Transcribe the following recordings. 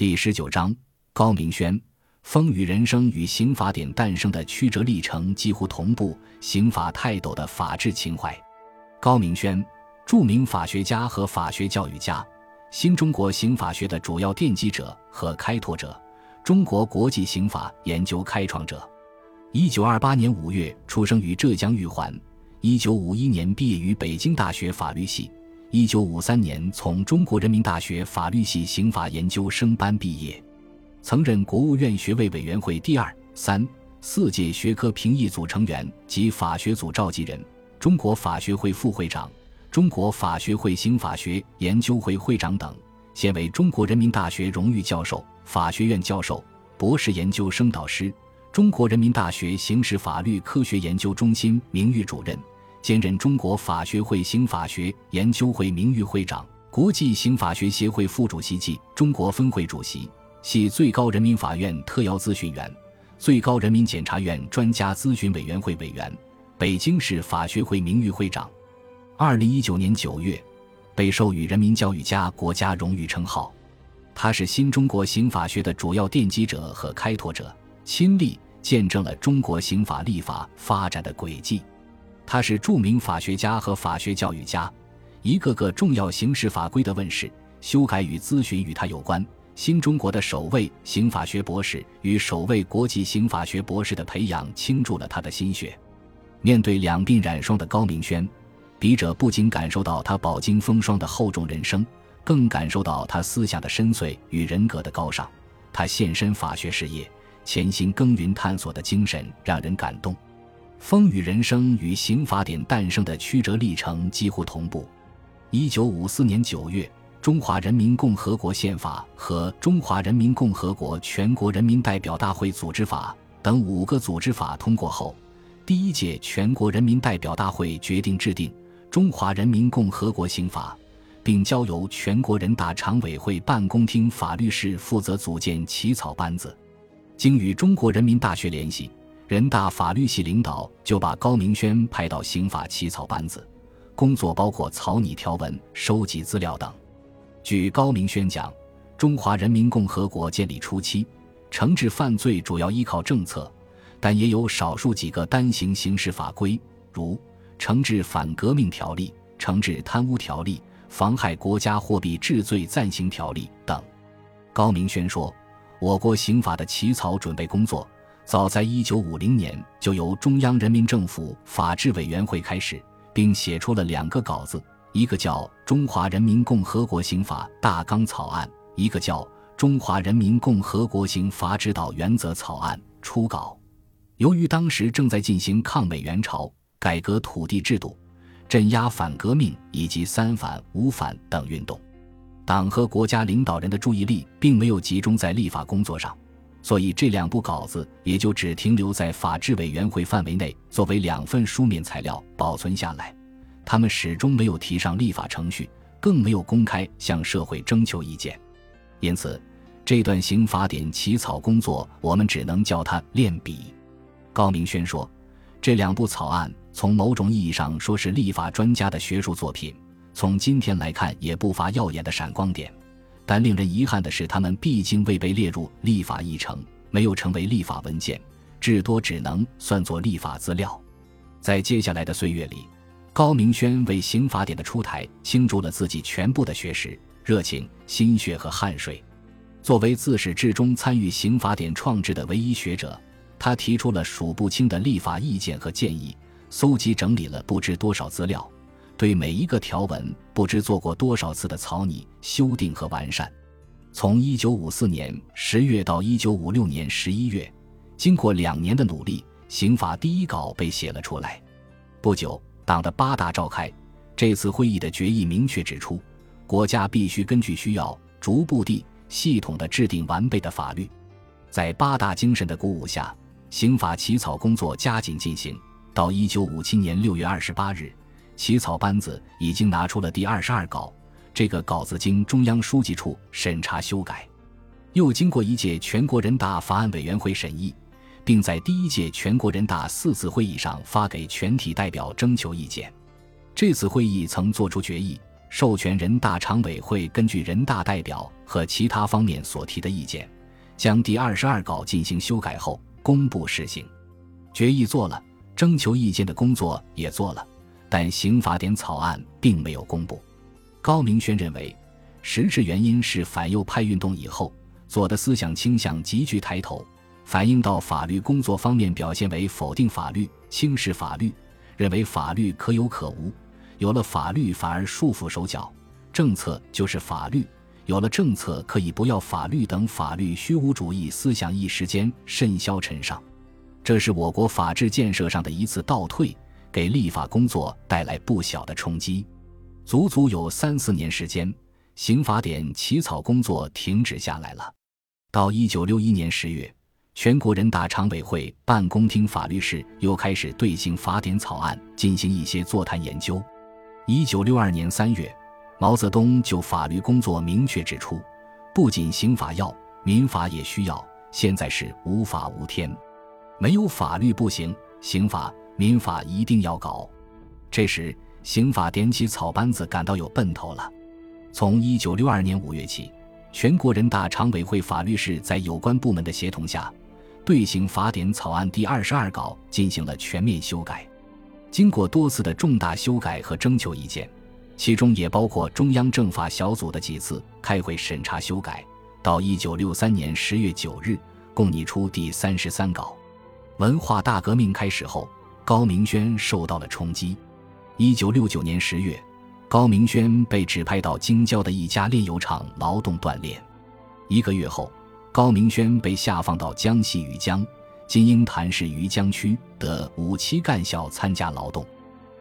第十九章，高明轩，风雨人生与刑法典诞生的曲折历程几乎同步。刑法泰斗的法治情怀，高明轩，著名法学家和法学教育家，新中国刑法学的主要奠基者和开拓者，中国国际刑法研究开创者。一九二八年五月出生于浙江玉环，一九五一年毕业于北京大学法律系。一九五三年从中国人民大学法律系刑法研究生班毕业，曾任国务院学位委员会第二、三、四届学科评议组成员及法学组召集人，中国法学会副会长，中国法学会刑法学研究会会长等。现为中国人民大学荣誉教授、法学院教授、博士研究生导师，中国人民大学刑事法律科学研究中心名誉主任。兼任中国法学会刑法学研究会名誉会长、国际刑法学协会副主席及中国分会主席，系最高人民法院特邀咨询员、最高人民检察院专家咨询委员会委员、北京市法学会名誉会长。二零一九年九月，被授予人民教育家国家荣誉称号。他是新中国刑法学的主要奠基者和开拓者，亲历见证了中国刑法立法发展的轨迹。他是著名法学家和法学教育家，一个个重要刑事法规的问世、修改与咨询与他有关。新中国的首位刑法学博士与首位国际刑法学博士的培养倾注了他的心血。面对两鬓染霜的高明轩，笔者不仅感受到他饱经风霜的厚重人生，更感受到他思想的深邃与人格的高尚。他献身法学事业、潜心耕耘探索的精神让人感动。风雨人生与刑法典诞生的曲折历程几乎同步。一九五四年九月，《中华人民共和国宪法》和《中华人民共和国全国人民代表大会组织法》等五个组织法通过后，第一届全国人民代表大会决定制定《中华人民共和国刑法》，并交由全国人大常委会办公厅法律室负责组建起草班子。经与中国人民大学联系。人大法律系领导就把高明轩派到刑法起草班子，工作包括草拟条文、收集资料等。据高明轩讲，中华人民共和国建立初期，惩治犯罪主要依靠政策，但也有少数几个单行刑事法规，如惩治反革命条例、惩治贪污条例、妨害国家货币治罪暂行条例等。高明轩说：“我国刑法的起草准备工作。”早在一九五零年，就由中央人民政府法制委员会开始，并写出了两个稿子，一个叫《中华人民共和国刑法大纲草案》，一个叫《中华人民共和国刑法指导原则草案》初稿。由于当时正在进行抗美援朝、改革土地制度、镇压反革命以及三反五反等运动，党和国家领导人的注意力并没有集中在立法工作上。所以这两部稿子也就只停留在法制委员会范围内，作为两份书面材料保存下来。他们始终没有提上立法程序，更没有公开向社会征求意见。因此，这段刑法典起草工作，我们只能叫它练笔。高明轩说：“这两部草案从某种意义上说是立法专家的学术作品，从今天来看也不乏耀眼的闪光点。”但令人遗憾的是，他们毕竟未被列入立法议程，没有成为立法文件，至多只能算作立法资料。在接下来的岁月里，高明轩为刑法典的出台倾注了自己全部的学识、热情、心血和汗水。作为自始至终参与刑法典创制的唯一学者，他提出了数不清的立法意见和建议，搜集整理了不知多少资料。对每一个条文不知做过多少次的草拟、修订和完善。从一九五四年十月到一九五六年十一月，经过两年的努力，刑法第一稿被写了出来。不久，党的八大召开，这次会议的决议明确指出，国家必须根据需要，逐步地、系统地制定完备的法律。在八大精神的鼓舞下，刑法起草工作加紧进行。到一九五七年六月二十八日。起草班子已经拿出了第二十二稿，这个稿子经中央书记处审查修改，又经过一届全国人大法案委员会审议，并在第一届全国人大四次会议上发给全体代表征求意见。这次会议曾作出决议，授权人大常委会根据人大代表和其他方面所提的意见，将第二十二稿进行修改后公布施行。决议做了，征求意见的工作也做了，但刑法典草案并没有公布。高明轩认为，实质原因是反右派运动以后，左的思想倾向急剧抬头，反映到法律工作方面，表现为否定法律、轻视法律，认为法律可有可无，有了法律反而束缚手脚，政策就是法律，有了政策可以不要法律等法律虚无主义思想一时间甚嚣尘上。这是我国法治建设上的一次倒退，给立法工作带来不小的冲击。足足有三四年时间，刑法典起草工作停止下来了。到一九六一年十月，全国人大常委会办公厅法律室又开始对刑法典草案进行一些座谈研究。一九六二年三月，毛泽东就法律工作明确指出：不仅刑法要，民法也需要。现在是无法无天，没有法律不行，刑法、民法一定要搞。这时。刑法点起草班子感到有奔头了。从一九六二年五月起，全国人大常委会法律室在有关部门的协同下，对刑法典草案第二十二稿进行了全面修改。经过多次的重大修改和征求意见，其中也包括中央政法小组的几次开会审查修改，到一九六三年十月九日，共拟出第三十三稿。文化大革命开始后，高明轩受到了冲击。一九六九年十月，高明轩被指派到京郊的一家炼油厂劳动锻炼。一个月后，高明轩被下放到江西余江（今鹰潭市余江区）的五七干校参加劳动。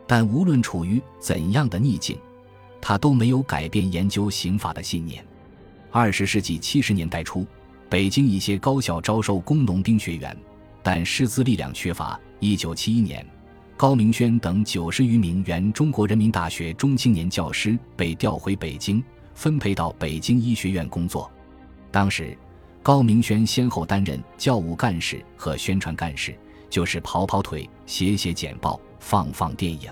但无论处于怎样的逆境，他都没有改变研究刑法的信念。二十世纪七十年代初，北京一些高校招收工农兵学员，但师资力量缺乏。一九七一年。高明轩等九十余名原中国人民大学中青年教师被调回北京，分配到北京医学院工作。当时，高明轩先后担任教务干事和宣传干事，就是跑跑腿、写写简报、放放电影。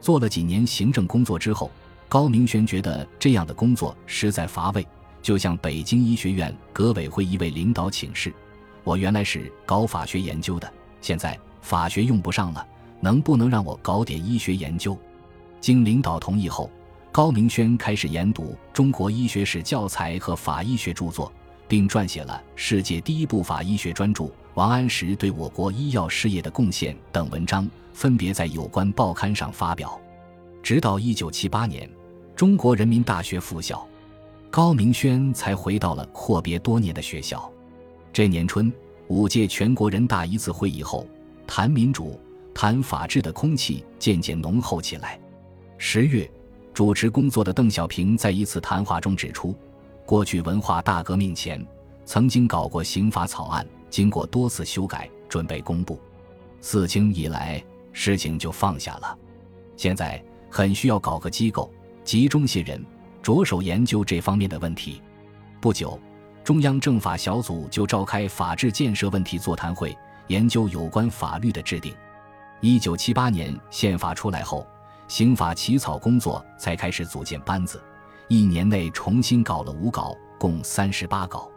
做了几年行政工作之后，高明轩觉得这样的工作实在乏味，就向北京医学院革委会一位领导请示：“我原来是搞法学研究的，现在法学用不上了。”能不能让我搞点医学研究？经领导同意后，高明轩开始研读中国医学史教材和法医学著作，并撰写了《世界第一部法医学专著：王安石对我国医药事业的贡献》等文章，分别在有关报刊上发表。直到1978年，中国人民大学复校，高明轩才回到了阔别多年的学校。这年春，五届全国人大一次会议后，谈民主。谈法治的空气渐渐浓厚起来。十月，主持工作的邓小平在一次谈话中指出，过去文化大革命前曾经搞过刑法草案，经过多次修改，准备公布。四清以来，事情就放下了。现在很需要搞个机构，集中些人，着手研究这方面的问题。不久，中央政法小组就召开法治建设问题座谈会，研究有关法律的制定。一九七八年宪法出来后，刑法起草工作才开始组建班子，一年内重新搞了五稿，共三十八稿。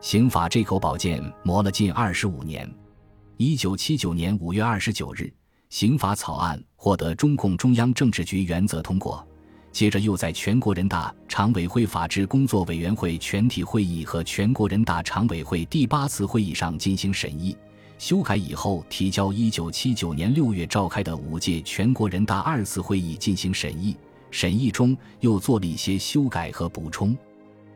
刑法这口宝剑磨了近二十五年。一九七九年五月二十九日，刑法草案获得中共中央政治局原则通过，接着又在全国人大常委会法制工作委员会全体会议和全国人大常委会第八次会议上进行审议。修改以后，提交一九七九年六月召开的五届全国人大二次会议进行审议。审议中又做了一些修改和补充。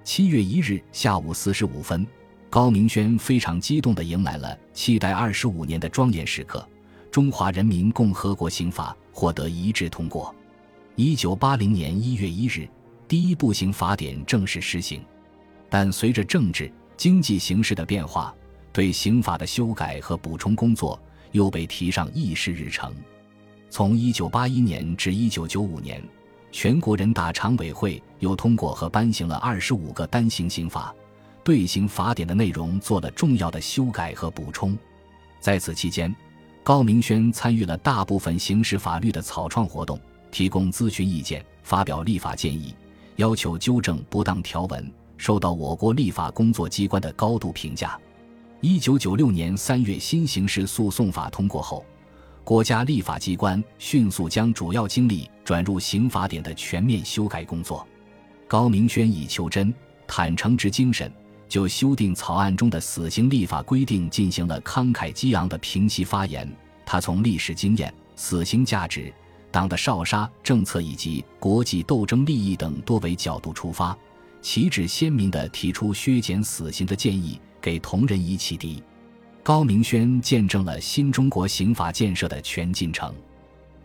七月一日下午四时五分，高明轩非常激动地迎来了期待二十五年的庄严时刻——中华人民共和国刑法获得一致通过。一九八零年一月一日，第一部刑法典正式施行。但随着政治经济形势的变化，对刑法的修改和补充工作又被提上议事日程。从1981年至1995年，全国人大常委会又通过和颁行了25个单行刑法，对刑法典的内容做了重要的修改和补充。在此期间，高明轩参与了大部分刑事法律的草创活动，提供咨询意见、发表立法建议，要求纠正不当条文，受到我国立法工作机关的高度评价。一九九六年三月，新刑事诉讼法通过后，国家立法机关迅速将主要精力转入刑法典的全面修改工作。高明轩以求真、坦诚之精神。就修订草案中的死刑立法规定进行了慷慨激昂的评析发言。他从历史经验、死刑价值、党的少杀政策以及国际斗争利益等多维角度出发，旗帜鲜明地提出削减死刑的建议，给同仁以启迪。高明轩见证了新中国刑法建设的全进程。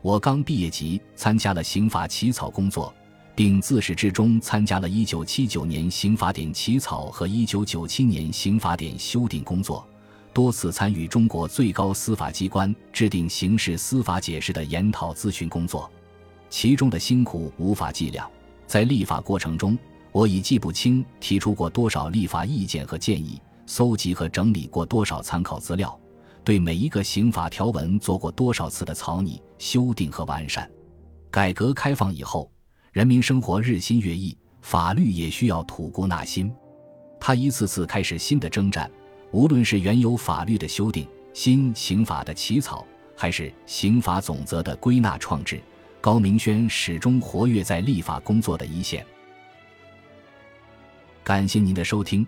我刚毕业即参加了刑法起草工作。并自始至终参加了1979年刑法典起草和1997年刑法典修订工作，多次参与中国最高司法机关制定刑事司法解释的研讨咨询工作，其中的辛苦无法计量。在立法过程中，我已记不清提出过多少立法意见和建议，搜集和整理过多少参考资料，对每一个刑法条文做过多少次的草拟、修订和完善。改革开放以后。人民生活日新月异，法律也需要吐故纳新。他一次次开始新的征战，无论是原有法律的修订、新刑法的起草，还是刑法总则的归纳创制，高明轩始终活跃在立法工作的一线。感谢您的收听，